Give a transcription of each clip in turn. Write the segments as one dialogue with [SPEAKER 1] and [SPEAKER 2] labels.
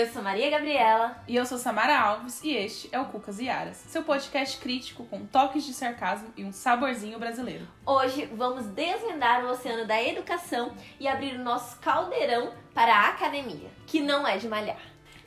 [SPEAKER 1] Eu sou Maria Gabriela.
[SPEAKER 2] E eu sou Samara Alves e este é o Cucas e Aras, seu podcast crítico com toques de sarcasmo e um saborzinho brasileiro.
[SPEAKER 1] Hoje vamos desvendar o oceano da educação e abrir o nosso caldeirão para a academia, que não é de malhar.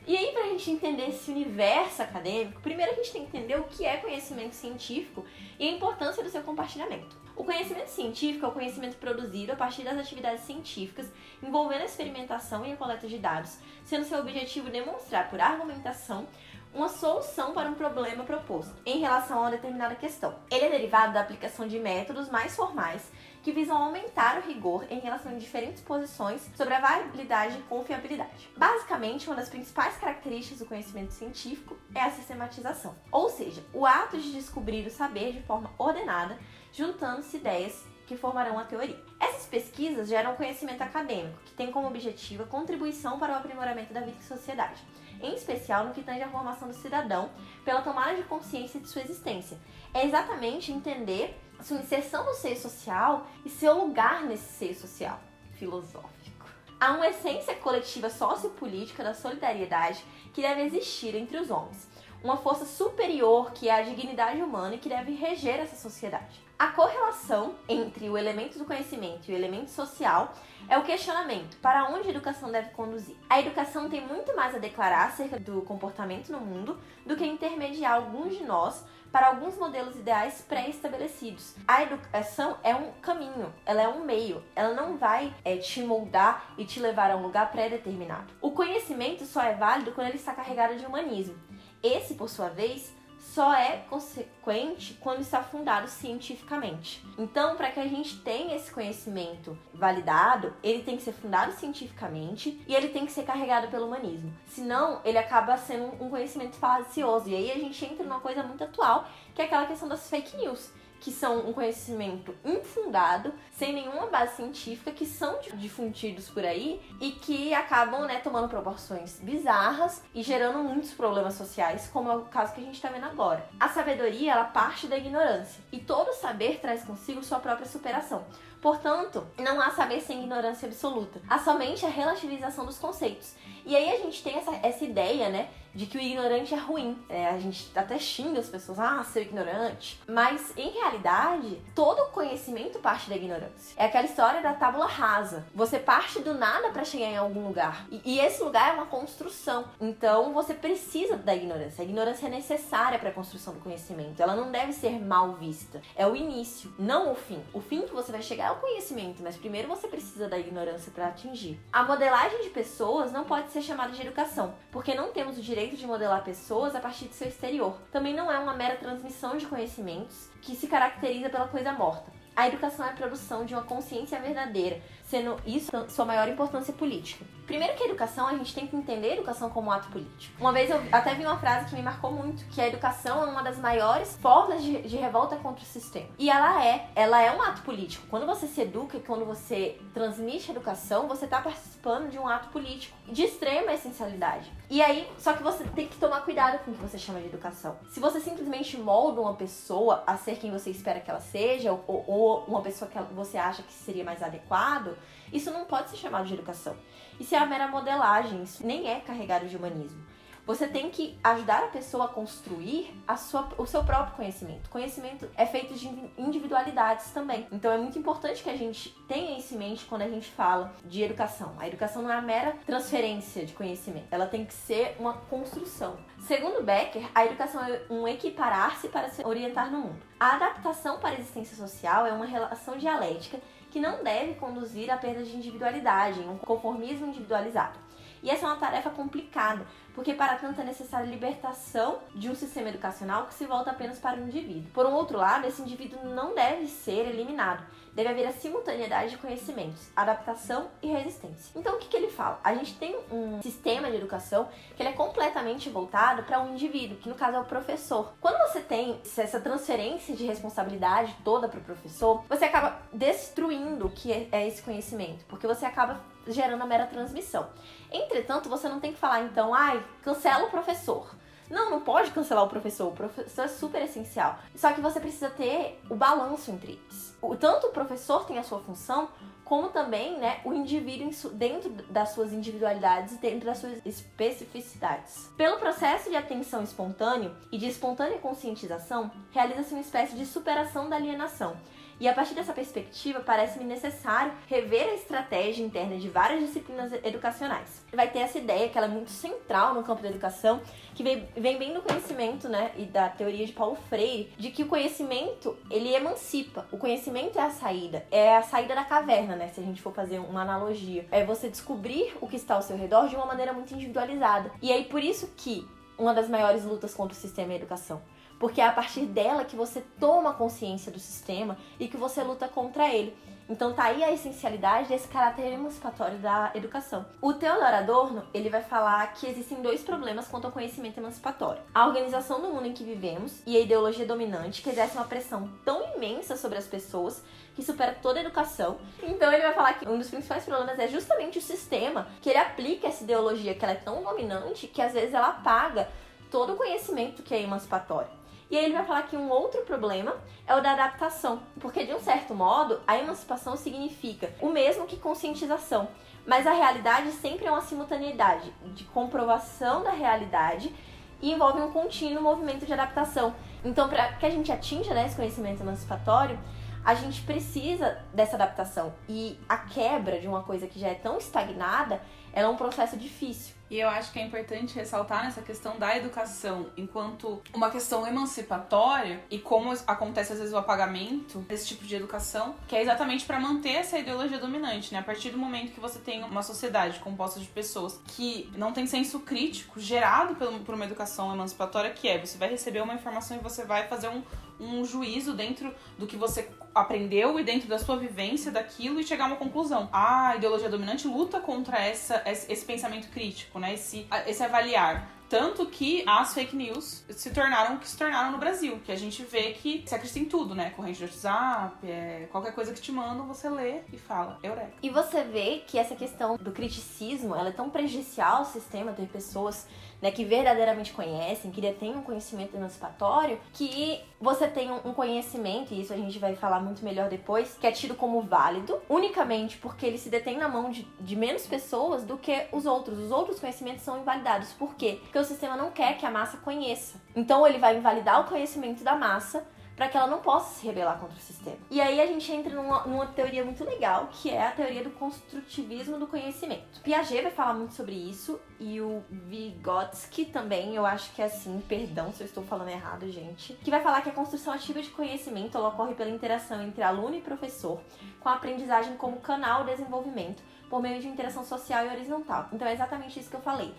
[SPEAKER 1] E aí, para a gente entender esse universo acadêmico, primeiro a gente tem que entender o que é conhecimento científico e a importância do seu compartilhamento. O conhecimento científico é o conhecimento produzido a partir das atividades científicas envolvendo a experimentação e a coleta de dados, sendo seu objetivo demonstrar por argumentação uma solução para um problema proposto em relação a uma determinada questão. Ele é derivado da aplicação de métodos mais formais que visam aumentar o rigor em relação a diferentes posições sobre a validade e confiabilidade. Basicamente, uma das principais características do conhecimento científico é a sistematização, ou seja, o ato de descobrir o saber de forma ordenada, juntando-se ideias que formarão a teoria. Essas pesquisas geram conhecimento acadêmico, que tem como objetivo a contribuição para o aprimoramento da vida e sociedade, em especial no que tange à formação do cidadão pela tomada de consciência de sua existência. É exatamente entender sua inserção no seio social e seu lugar nesse seio social filosófico. Há uma essência coletiva sociopolítica da solidariedade que deve existir entre os homens, uma força superior que é a dignidade humana e que deve reger essa sociedade. A correlação entre o elemento do conhecimento e o elemento social é o questionamento: para onde a educação deve conduzir? A educação tem muito mais a declarar acerca do comportamento no mundo do que intermediar alguns de nós para alguns modelos ideais pré-estabelecidos. A educação é um caminho, ela é um meio, ela não vai é, te moldar e te levar a um lugar pré-determinado. O conhecimento só é válido quando ele está carregado de humanismo. Esse, por sua vez, só é consequente quando está fundado cientificamente. Então, para que a gente tenha esse conhecimento validado, ele tem que ser fundado cientificamente e ele tem que ser carregado pelo humanismo. Senão, ele acaba sendo um conhecimento falacioso. E aí a gente entra numa coisa muito atual, que é aquela questão das fake news que são um conhecimento infundado, sem nenhuma base científica, que são difundidos por aí e que acabam né, tomando proporções bizarras e gerando muitos problemas sociais, como é o caso que a gente está vendo agora. A sabedoria ela parte da ignorância e todo saber traz consigo sua própria superação. Portanto, não há saber sem ignorância absoluta. Há somente a relativização dos conceitos. E aí a gente tem essa, essa ideia, né, de que o ignorante é ruim. É, a gente até xinga as pessoas, ah, seu ignorante. Mas, em realidade, todo conhecimento parte da ignorância. É aquela história da tábula rasa. Você parte do nada para chegar em algum lugar. E, e, esse lugar é uma construção. Então, você precisa da ignorância. A ignorância é necessária para a construção do conhecimento. Ela não deve ser mal vista. É o início, não o fim. O fim que você vai chegar é o conhecimento, mas primeiro você precisa da ignorância para atingir. A modelagem de pessoas não pode ser chamada de educação, porque não temos o direito de modelar pessoas a partir do seu exterior. Também não é uma mera transmissão de conhecimentos que se caracteriza pela coisa morta. A educação é a produção de uma consciência verdadeira, sendo isso sua maior importância política. Primeiro que a educação, a gente tem que entender a educação como um ato político. Uma vez eu até vi uma frase que me marcou muito, que a educação é uma das maiores formas de, de revolta contra o sistema. E ela é, ela é um ato político. Quando você se educa, quando você transmite educação, você está participando de um ato político de extrema essencialidade. E aí, só que você tem que tomar cuidado com o que você chama de educação. Se você simplesmente molda uma pessoa a ser quem você espera que ela seja, ou, ou uma pessoa que você acha que seria mais adequado, isso não pode ser chamado de educação. Isso é a mera modelagem, isso nem é carregado de humanismo. Você tem que ajudar a pessoa a construir a sua, o seu próprio conhecimento. Conhecimento é feito de individualidades também. Então é muito importante que a gente tenha isso em mente quando a gente fala de educação. A educação não é a mera transferência de conhecimento, ela tem que ser uma construção. Segundo Becker, a educação é um equiparar-se para se orientar no mundo. A adaptação para a existência social é uma relação dialética que não deve conduzir à perda de individualidade, um conformismo individualizado. E essa é uma tarefa complicada, porque para tanto é necessária a libertação de um sistema educacional que se volta apenas para o indivíduo. Por um outro lado, esse indivíduo não deve ser eliminado, deve haver a simultaneidade de conhecimentos, adaptação e resistência. Então, o que, que ele fala? A gente tem um sistema de educação que ele é completamente voltado para um indivíduo, que no caso é o professor. Quando você tem essa transferência de responsabilidade toda para o professor, você acaba destruindo o que é, é esse conhecimento, porque você acaba gerando a mera transmissão. Entretanto, você não tem que falar então, ai, cancela o professor. Não, não pode cancelar o professor. O professor é super essencial. Só que você precisa ter o balanço entre eles. O, tanto o professor tem a sua função, como também né, o indivíduo dentro das suas individualidades e dentro das suas especificidades. Pelo processo de atenção espontâneo e de espontânea conscientização, realiza-se uma espécie de superação da alienação, e a partir dessa perspectiva, parece-me necessário rever a estratégia interna de várias disciplinas educacionais. Vai ter essa ideia que ela é muito central no campo da educação, que vem, bem do conhecimento, né, e da teoria de Paulo Freire, de que o conhecimento, ele emancipa. O conhecimento é a saída, é a saída da caverna, né, se a gente for fazer uma analogia. É você descobrir o que está ao seu redor de uma maneira muito individualizada. E aí por isso que uma das maiores lutas contra o sistema é a educação porque é a partir dela que você toma consciência do sistema e que você luta contra ele. Então tá aí a essencialidade desse caráter emancipatório da educação. O Theodor Adorno, ele vai falar que existem dois problemas quanto ao conhecimento emancipatório. A organização do mundo em que vivemos e a ideologia dominante que exerce uma pressão tão imensa sobre as pessoas que supera toda a educação. Então ele vai falar que um dos principais problemas é justamente o sistema que ele aplica essa ideologia que ela é tão dominante que às vezes ela apaga todo o conhecimento que é emancipatório. E aí ele vai falar que um outro problema é o da adaptação, porque de um certo modo a emancipação significa o mesmo que conscientização, mas a realidade sempre é uma simultaneidade de comprovação da realidade e envolve um contínuo movimento de adaptação. Então, para que a gente atinja né, esse conhecimento emancipatório, a gente precisa dessa adaptação. E a quebra de uma coisa que já é tão estagnada, ela é um processo difícil.
[SPEAKER 2] E eu acho que é importante ressaltar nessa questão da educação enquanto uma questão emancipatória e como acontece às vezes o apagamento desse tipo de educação, que é exatamente para manter essa ideologia dominante, né? A partir do momento que você tem uma sociedade composta de pessoas que não tem senso crítico gerado por uma educação emancipatória, que é você vai receber uma informação e você vai fazer um, um juízo dentro do que você aprendeu e dentro da sua vivência daquilo e chegar a uma conclusão. A ideologia dominante luta contra essa, esse pensamento crítico, né? Esse, esse avaliar. Tanto que as fake news se tornaram o que se tornaram no Brasil. Que a gente vê que se acredita em tudo, né? Corrente de WhatsApp, é, qualquer coisa que te mandam, você lê e fala, eureka.
[SPEAKER 1] E você vê que essa questão do criticismo, ela é tão prejudicial ao sistema, ter pessoas né, que verdadeiramente conhecem, que detêm um conhecimento emancipatório, que você tem um conhecimento, e isso a gente vai falar muito melhor depois, que é tido como válido, unicamente porque ele se detém na mão de, de menos pessoas do que os outros. Os outros conhecimentos são invalidados. Por quê? Porque o sistema não quer que a massa conheça. Então ele vai invalidar o conhecimento da massa para que ela não possa se rebelar contra o sistema. E aí a gente entra numa, numa, teoria muito legal, que é a teoria do construtivismo do conhecimento. Piaget vai falar muito sobre isso e o Vygotsky também, eu acho que é assim, perdão se eu estou falando errado, gente, que vai falar que a construção ativa de conhecimento ocorre pela interação entre aluno e professor, com a aprendizagem como canal de desenvolvimento por meio de interação social e horizontal. Então é exatamente isso que eu falei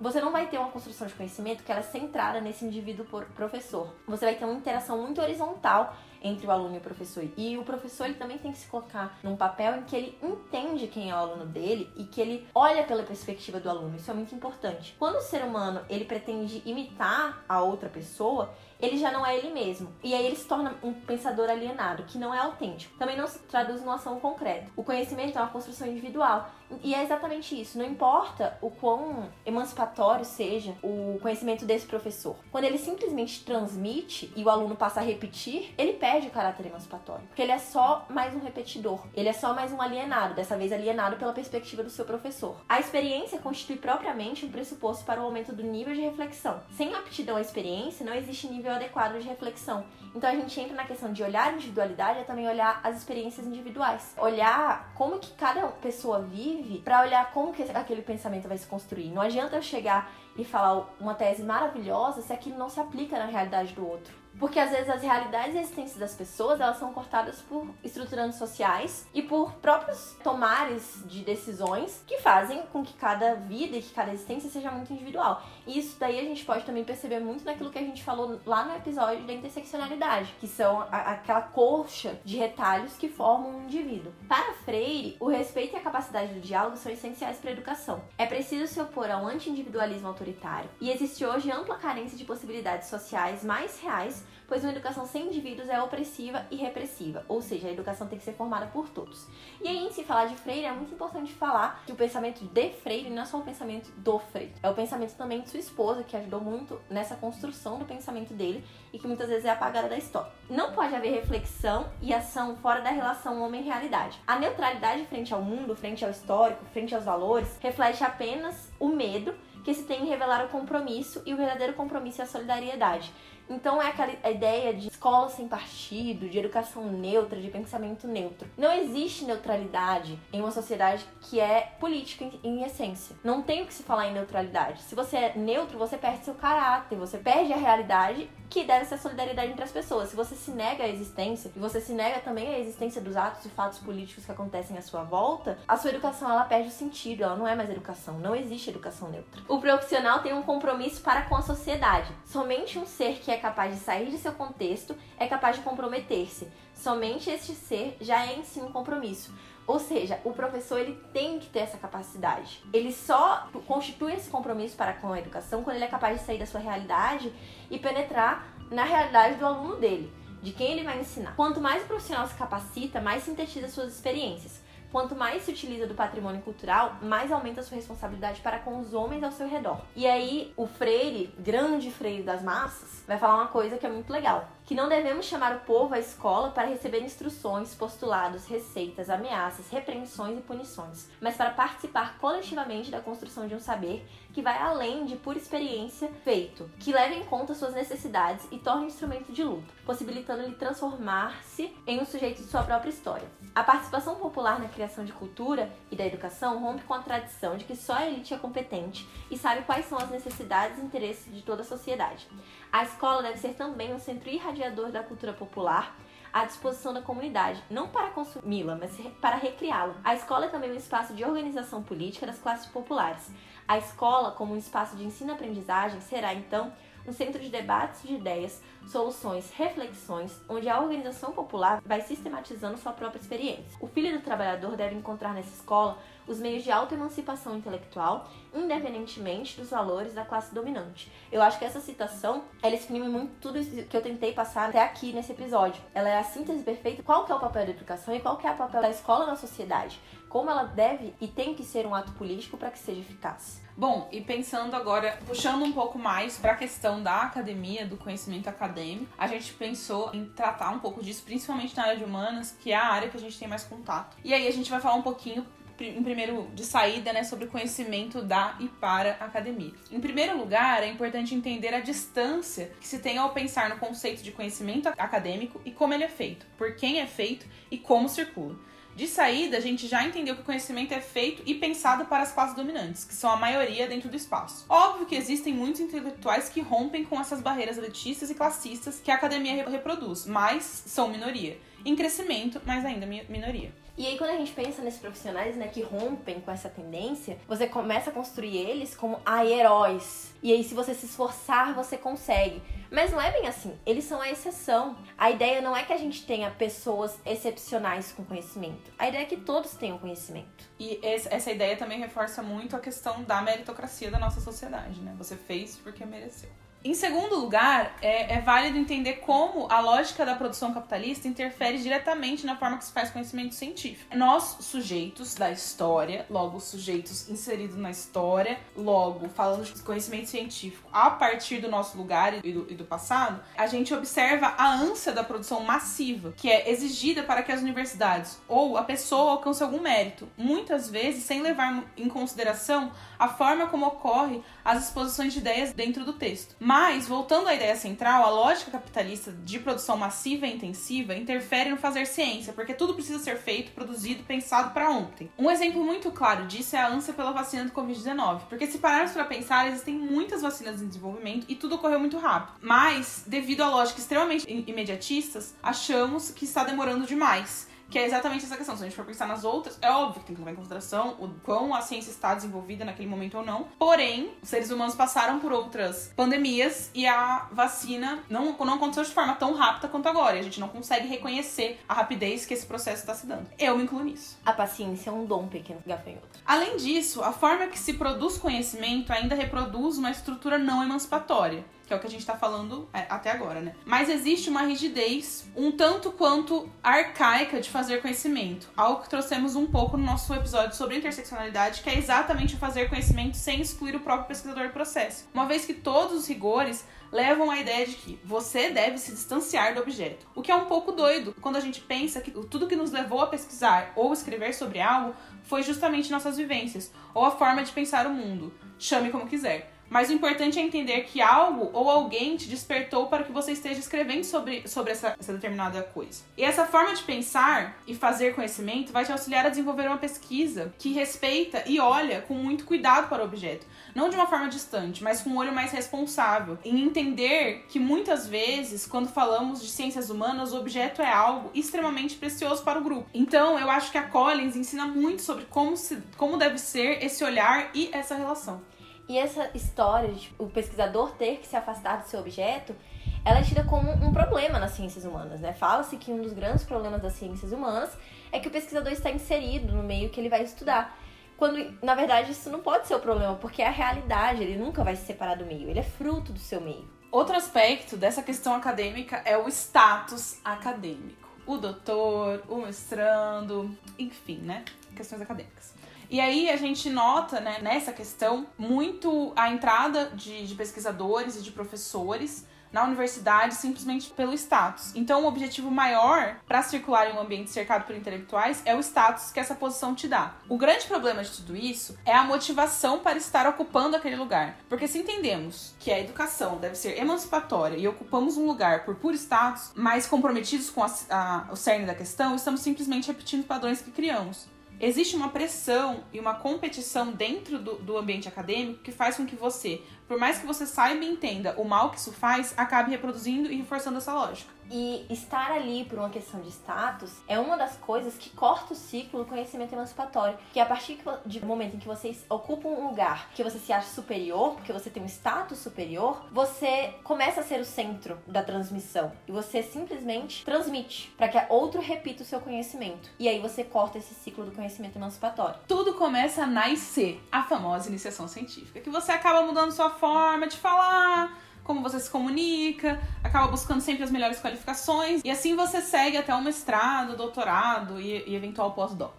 [SPEAKER 1] você não vai ter uma construção de conhecimento que ela é centrada nesse indivíduo professor. Você vai ter uma interação muito horizontal entre o aluno e o professor. E o professor ele também tem que se colocar num papel em que ele entende quem é o aluno dele e que ele olha pela perspectiva do aluno. Isso é muito importante. Quando o ser humano ele pretende imitar a outra pessoa, ele já não é ele mesmo. E aí ele se torna um pensador alienado, que não é autêntico. Também não se traduz numa ação concreta. O conhecimento é uma construção individual. E é exatamente isso. Não importa o quão emancipatório seja o conhecimento desse professor. Quando ele simplesmente transmite e o aluno passa a repetir, ele perde o caráter emancipatório. Porque ele é só mais um repetidor. Ele é só mais um alienado, dessa vez alienado pela perspectiva do seu professor. A experiência constitui propriamente um pressuposto para o aumento do nível de reflexão. Sem aptidão à experiência, não existe nível nível adequado de reflexão. Então a gente entra na questão de olhar a individualidade é também olhar as experiências individuais. Olhar como que cada pessoa vive para olhar como que aquele pensamento vai se construir. Não adianta eu chegar e falar uma tese maravilhosa se aquilo não se aplica na realidade do outro. Porque às vezes as realidades existentes das pessoas, elas são cortadas por estruturantes sociais e por próprios tomares de decisões que fazem com que cada vida e que cada existência seja muito individual. E isso daí a gente pode também perceber muito naquilo que a gente falou lá no episódio da interseccionalidade, que são a, aquela colcha de retalhos que formam um indivíduo. Para Freire, o respeito e a capacidade do diálogo são essenciais para a educação. É preciso se opor ao anti-individualismo autoritário e existe hoje ampla carência de possibilidades sociais mais reais pois uma educação sem indivíduos é opressiva e repressiva, ou seja, a educação tem que ser formada por todos. E aí, em se falar de Freire, é muito importante falar que o pensamento de Freire não é só o pensamento do Freire, é o pensamento também sua esposa, que ajudou muito nessa construção do pensamento dele e que muitas vezes é apagada da história. Não pode haver reflexão e ação fora da relação homem-realidade. A neutralidade frente ao mundo, frente ao histórico, frente aos valores, reflete apenas o medo que se tem em revelar o compromisso e o verdadeiro compromisso é a solidariedade. Então é aquela ideia de escola sem partido, de educação neutra, de pensamento neutro. Não existe neutralidade em uma sociedade que é política em, essência. Não tem o que se falar em neutralidade. Se você é neutro, você perde seu caráter, você perde a realidade que deve ser a solidariedade entre as pessoas. Se você se nega a existência e você se nega também a existência dos atos e fatos políticos que acontecem à sua volta, a sua educação ela perde o sentido, ela não é mais educação, não existe educação neutra. O profissional tem um compromisso para com a sociedade. Somente um ser que é capaz de sair de seu contexto é capaz de comprometer-se. Somente este ser já é em si um compromisso. Ou seja, o professor ele tem que ter essa capacidade. Ele só constitui esse compromisso para com a educação quando ele é capaz de sair da sua realidade e penetrar na realidade do aluno dele, de quem ele vai ensinar. Quanto mais o profissional se capacita, mais sintetiza suas experiências. Quanto mais se utiliza do patrimônio cultural, mais aumenta a sua responsabilidade para com os homens ao seu redor. E aí, o Freire, grande Freire das massas, vai falar uma coisa que é muito legal que não devemos chamar o povo à escola para receber instruções, postulados, receitas, ameaças, repreensões e punições, mas para participar coletivamente da construção de um saber que vai além de pura experiência feito, que leve em conta suas necessidades e torne um instrumento de luta, possibilitando-lhe transformar-se em um sujeito de sua própria história. A participação popular na criação de cultura e da educação rompe com a tradição de que só a elite é competente e sabe quais são as necessidades e interesses de toda a sociedade. A escola deve ser também um centro irradiador da cultura popular à disposição da comunidade, não para consumi-la, mas para recriá-la. A escola é também um espaço de organização política das classes populares. A escola, como um espaço de ensino-aprendizagem, será então um centro de debates de ideias, soluções, reflexões, onde a organização popular vai sistematizando sua própria experiência. O filho do trabalhador deve encontrar nessa escola os meios de autoemancipação intelectual, independentemente dos valores da classe dominante. Eu acho que essa citação, ela exprime muito tudo isso que eu tentei passar até aqui nesse episódio. Ela é a síntese perfeita qual que é o papel da educação e qual que é o papel da escola na sociedade. Como ela deve e tem que ser um ato político para que seja eficaz.
[SPEAKER 2] Bom, e pensando agora, puxando um pouco mais para a questão da academia, do conhecimento acadêmico, a gente pensou em tratar um pouco disso, principalmente na área de humanas, que é a área que a gente tem mais contato. E aí a gente vai falar um pouquinho em primeiro de saída, né, sobre o conhecimento da e para a academia. Em primeiro lugar, é importante entender a distância que se tem ao pensar no conceito de conhecimento acadêmico e como ele é feito, por quem é feito e como circula. De saída, a gente já entendeu que o conhecimento é feito e pensado para as classes dominantes, que são a maioria dentro do espaço. Óbvio que existem muitos intelectuais que rompem com essas barreiras elitistas e classistas que a academia reproduz, mas são minoria. Em crescimento, mas ainda minoria.
[SPEAKER 1] E aí, quando a gente pensa nesses profissionais, né, que rompem com essa tendência, você começa a construir eles como ah, heróis. E aí, se você se esforçar, você consegue. Mas não é bem assim. Eles são a exceção. A ideia não é que a gente tenha pessoas excepcionais com conhecimento. A ideia é que todos tenham conhecimento.
[SPEAKER 2] E essa ideia também reforça muito a questão da meritocracia da nossa sociedade, né? Você fez porque mereceu. Em segundo lugar, é, é, válido entender como a lógica da produção capitalista interfere diretamente na forma que se faz conhecimento científico. Nós, sujeitos da história, logo sujeitos inseridos na história, logo falando de conhecimento científico a partir do nosso lugar e do, e do passado, a gente observa a ânsia da produção massiva, que é exigida para que as universidades ou a pessoa alcance algum mérito, muitas vezes sem levar em consideração a forma como ocorre as exposições de ideias dentro do texto. Mas, voltando à ideia central, a lógica capitalista de produção massiva e intensiva interfere no fazer ciência, porque tudo precisa ser feito, produzido, pensado para ontem. Um exemplo muito claro disso é a ânsia pela vacina do Covid-19, porque se pararmos para pensar, existem muitas vacinas em desenvolvimento e tudo ocorreu muito rápido. Mas, devido a lógica extremamente imediatistas, achamos que está demorando demais. Que é exatamente essa questão. Se a gente for pensar nas outras, é óbvio que tem que levar em consideração o quão a ciência está desenvolvida naquele momento ou não. Porém, os seres humanos passaram por outras pandemias e a vacina não, não aconteceu de forma tão rápida quanto agora. E a gente não consegue reconhecer a rapidez que esse processo está se dando. Eu me incluo nisso.
[SPEAKER 1] A paciência é um dom pequeno gafanhoto.
[SPEAKER 2] Além disso, a forma que se produz conhecimento ainda reproduz uma estrutura não emancipatória que é o que a gente tá falando é, até agora, né? Mas existe uma rigidez um tanto quanto arcaica de fazer conhecimento, algo que trouxemos um pouco no nosso episódio sobre interseccionalidade, que é exatamente o fazer conhecimento sem excluir o próprio pesquisador do processo. Uma vez que todos os rigores levam à ideia de que você deve se distanciar do objeto. O que é um pouco doido quando a gente pensa que tudo que nos levou a pesquisar ou escrever sobre algo foi justamente nossas vivências ou a forma de pensar o mundo. Chame como quiser. Mas o importante é entender que algo ou alguém te despertou para que você esteja escrevendo sobre, sobre essa, essa, determinada coisa. E essa forma de pensar e fazer conhecimento vai te auxiliar a desenvolver uma pesquisa que respeita e olha com muito cuidado para o objeto. Não de uma forma distante, mas com um olho mais responsável. Em entender que muitas vezes, quando falamos de ciências humanas, o objeto é algo extremamente precioso para o grupo. Então, eu acho que a Collins ensina muito sobre como, se, como deve ser esse olhar e essa relação.
[SPEAKER 1] E essa história de o pesquisador ter que se afastar do seu objeto, ela é tida como um problema nas ciências humanas, né? Fala-se que um dos grandes problemas das ciências humanas é que o pesquisador está inserido no meio que ele vai estudar. Quando, na verdade, isso não pode ser o problema, porque é a realidade, ele nunca vai se separar do meio, ele é fruto do seu meio.
[SPEAKER 2] Outro aspecto dessa questão acadêmica é o status acadêmico. O doutor, o mestrando, enfim, né? Questões acadêmicas. E aí a gente nota, né, nessa questão, muito a entrada de, de pesquisadores e de professores na universidade simplesmente pelo status. Então, o objetivo maior para circular em um ambiente cercado por intelectuais é o status que essa posição te dá. O grande problema de tudo isso é a motivação para estar ocupando aquele lugar. Porque se entendemos que a educação deve ser emancipatória e ocupamos um lugar por puro status, mais comprometidos com a, a, o cerne da questão, estamos simplesmente repetindo padrões que criamos existe uma pressão e uma competição dentro do, do ambiente acadêmico que faz com que você, por mais que você saiba e entenda o mal que isso faz, acabe reproduzindo e reforçando essa lógica.
[SPEAKER 1] E estar ali por uma questão de status é uma das coisas que corta o ciclo do conhecimento emancipatório. Que a partir do momento em que você ocupa um lugar que você se acha superior, porque você tem um status superior, você começa a ser o centro da transmissão. E você simplesmente transmite para que outro repita o seu conhecimento. E aí você corta esse ciclo do conhecimento emancipatório.
[SPEAKER 2] Tudo começa a nascer, a famosa iniciação científica, que você acaba mudando sua forma de falar como você se comunica, acaba buscando sempre as melhores qualificações e assim você segue até o mestrado, doutorado e, e eventual pós-doc.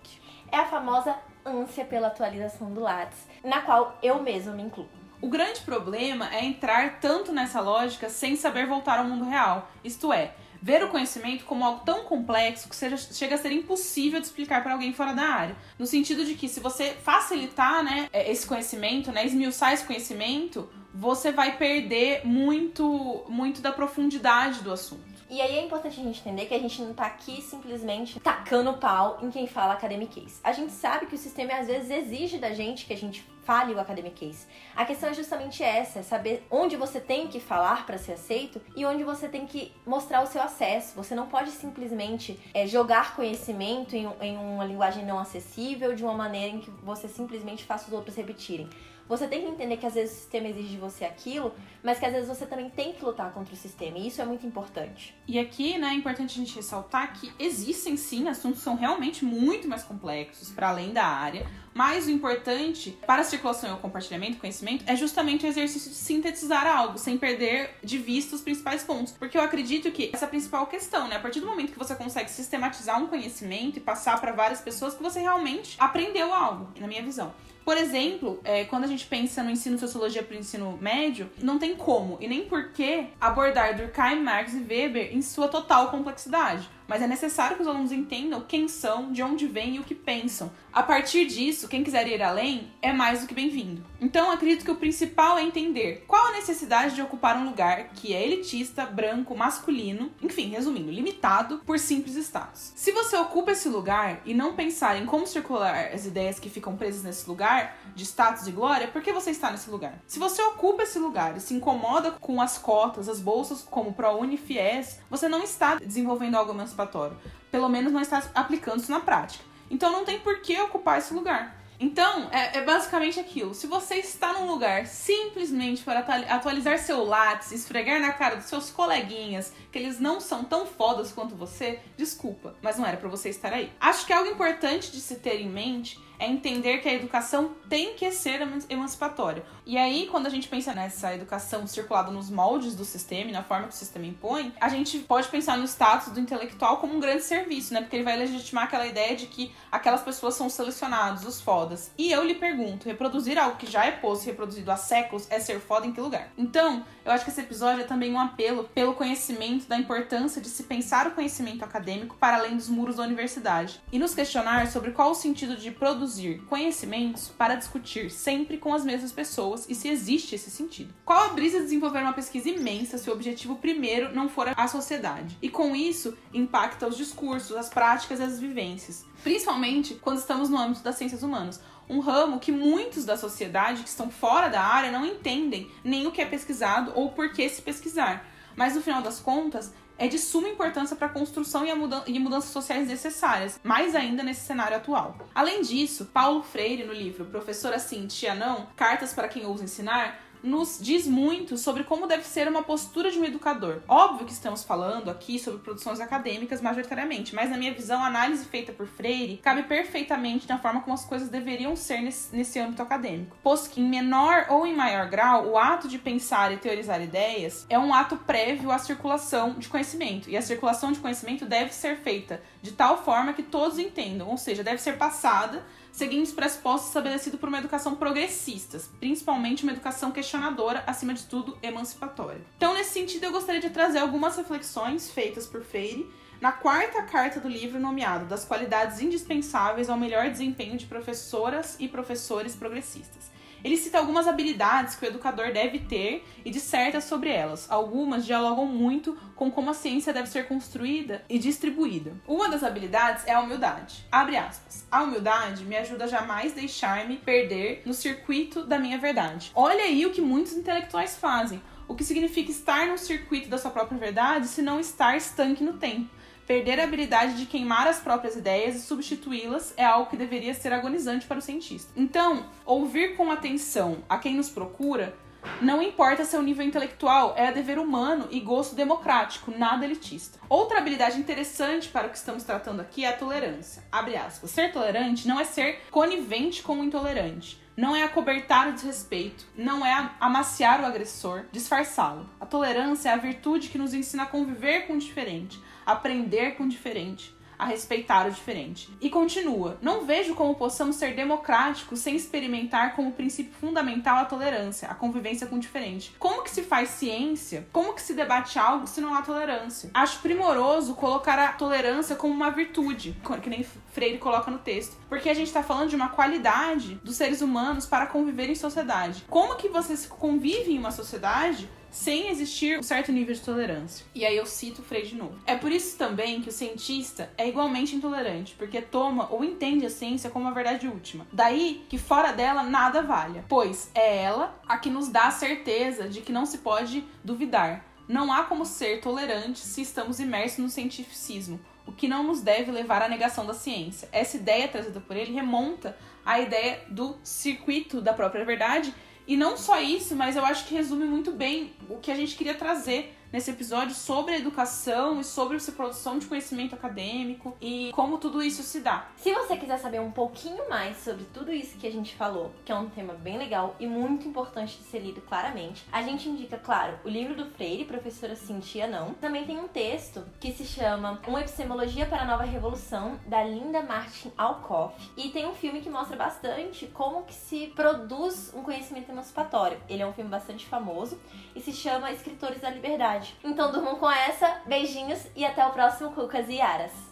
[SPEAKER 1] É a famosa ânsia pela atualização do Lattes, na qual eu mesma me incluo.
[SPEAKER 2] O grande problema é entrar tanto nessa lógica sem saber voltar ao mundo real, isto é, ver o conhecimento como algo tão complexo que seja, chega a ser impossível de explicar para alguém fora da área. No sentido de que se você facilitar né, esse conhecimento, né, esmiuçar esse conhecimento, você vai perder muito, muito da profundidade do assunto.
[SPEAKER 1] E aí é importante a gente entender que a gente não tá aqui simplesmente tacando pau em quem fala academic case. A gente sabe que o sistema às vezes exige da gente que a gente fale o academic case. A questão é justamente essa, é saber onde você tem que falar para ser aceito e onde você tem que mostrar o seu acesso. Você não pode simplesmente é, jogar conhecimento em, em uma linguagem não acessível de uma maneira em que você simplesmente faça os outros repetirem. Você tem que entender que às vezes o sistema exige de você aquilo, mas que às vezes você também tem que lutar contra o sistema. E isso é muito importante.
[SPEAKER 2] E aqui, né, é importante a gente ressaltar que existem sim assuntos que são realmente muito mais complexos para além da área. Mas o importante para a circulação e o compartilhamento do conhecimento é justamente o exercício de sintetizar algo, sem perder de vista os principais pontos. Porque eu acredito que essa é a principal questão, né? A partir do momento que você consegue sistematizar um conhecimento e passar para várias pessoas que você realmente aprendeu algo, na minha visão. Por exemplo, é, quando a gente pensa no ensino sociologia para o ensino médio, não tem como e nem por que abordar Durkheim, Marx e Weber em sua total complexidade mas é necessário que os alunos entendam quem são, de onde vêm e o que pensam. A partir disso, quem quiser ir além é mais do que bem-vindo. Então, acredito que o principal é entender qual a necessidade de ocupar um lugar que é elitista, branco, masculino, enfim, resumindo, limitado por simples status. Se você ocupa esse lugar e não pensar em como circular as ideias que ficam presas nesse lugar, de status e glória, por que você está nesse lugar? Se você ocupa esse lugar e se incomoda com as cotas, as bolsas como ProUni FIES, você não está desenvolvendo algo emancipatório pelo menos não está aplicando isso na prática. Então não tem por que ocupar esse lugar. Então, é, é, basicamente aquilo. Se você está num lugar simplesmente para atualizar seu lápis, esfregar na cara dos seus coleguinhas que eles não são tão fodas quanto você, desculpa, mas não era para você estar aí. Acho que algo importante de se ter em mente é entender que a educação tem que ser emancipatória. E aí, quando a gente pensa nessa educação circulada nos moldes do sistema e na forma que o sistema impõe, a gente pode pensar no status do intelectual como um grande serviço, né? Porque ele vai legitimar aquela ideia de que aquelas pessoas são selecionados, os fodas. E eu lhe pergunto, reproduzir algo que já é posto e reproduzido há séculos é ser foda em que lugar? Então, eu acho que esse episódio é também um apelo pelo conhecimento da importância de se pensar o conhecimento acadêmico para além dos muros da universidade e nos questionar sobre qual o sentido de produzir conhecimentos para discutir sempre com as mesmas pessoas e se existe esse sentido. Qual a brisa de desenvolver uma pesquisa imensa se o objetivo primeiro não for a sociedade? E com isso, impacta os discursos, as práticas e as vivências, principalmente quando estamos no âmbito das ciências humanas, um ramo que muitos da sociedade que estão fora da área não entendem nem o que é pesquisado ou por que se pesquisar. Mas no final das contas, é de suma importância para a construção e, mudan e mudanças sociais necessárias, mais ainda nesse cenário atual. Além disso, Paulo Freire, no livro Professora Sim, Tia Não, Cartas para quem ousa ensinar, nos diz muito sobre como deve ser uma postura de um educador. Óbvio que estamos falando aqui sobre produções acadêmicas majoritariamente, mas na minha visão, a análise feita por Freire cabe perfeitamente na forma como as coisas deveriam ser nesse, nesse âmbito acadêmico. Pois que, em menor ou em maior grau, o ato de pensar e teorizar ideias é um ato prévio à circulação de conhecimento, e a circulação de conhecimento deve ser feita de tal forma que todos entendam, ou seja, deve ser passada seguindo os pressupostos estabelecidos por uma educação progressista, principalmente uma educação questionadora, acima de tudo, emancipatória. Então, nesse sentido, eu gostaria de trazer algumas reflexões feitas por Freire na quarta carta do livro nomeado Das qualidades indispensáveis ao melhor desempenho de professoras e professores progressistas. Ele cita algumas habilidades que o educador deve ter e disserta sobre elas. Algumas dialogam muito com como a ciência deve ser construída e distribuída. Uma das habilidades é a humildade. Abre aspas. A humildade me ajuda a jamais deixar-me perder no circuito da minha verdade. Olha aí o que muitos intelectuais fazem. O que significa estar no circuito da sua própria verdade se não estar estanque no tempo. Perder a habilidade de queimar as próprias ideias e substituí-las é algo que deveria ser agonizante para o cientista. Então, ouvir com atenção a quem nos procura não importa seu nível intelectual, é dever humano e gosto democrático, nada elitista. Outra habilidade interessante para o que estamos tratando aqui é a tolerância. Abre aspas. Ser tolerante não é ser conivente com o intolerante. Não é acobertar o desrespeito, não é amaciar o agressor, disfarçá-lo. A tolerância é a virtude que nos ensina a conviver com o diferente, aprender com o diferente, a respeitar o diferente. E continua: Não vejo como possamos ser democráticos sem experimentar como princípio fundamental a tolerância, a convivência com o diferente. Como que se faz ciência? Como que se debate algo se não há tolerância? Acho primoroso colocar a tolerância como uma virtude, que nem Freire coloca no texto, porque a gente está falando de uma qualidade dos seres humanos para conviver em sociedade. Como que você convive em uma sociedade sem existir um certo nível de tolerância. E aí eu cito o Freire de novo. É por isso também que o cientista é igualmente intolerante, porque toma ou entende a ciência como a verdade última. Daí que fora dela nada valha, pois é ela a que nos dá a certeza de que não se pode duvidar. Não há como ser tolerante se estamos imersos no cientificismo, o que não nos deve levar à negação da ciência. Essa ideia trazida por ele remonta à ideia do circuito da própria verdade e não só isso, mas eu acho que resume muito bem o que a gente queria trazer nesse episódio sobre educação e sobre a produção de conhecimento acadêmico e como tudo isso se dá.
[SPEAKER 1] Se você quiser saber um pouquinho mais sobre tudo isso que a gente falou, que é um tema bem legal e muito importante de ser lido claramente, a gente indica, claro, o livro do Freire, Professora Cintia Não. Também tem um texto que se chama Uma Epistemologia para a Nova Revolução, da Linda Martin Alcoff. E tem um filme que mostra bastante como que se produz um conhecimento emancipatório. Ele é um filme bastante famoso e se chama Escritores da Liberdade. Então durmam com essa, beijinhos e até o próximo Cucas e Aras.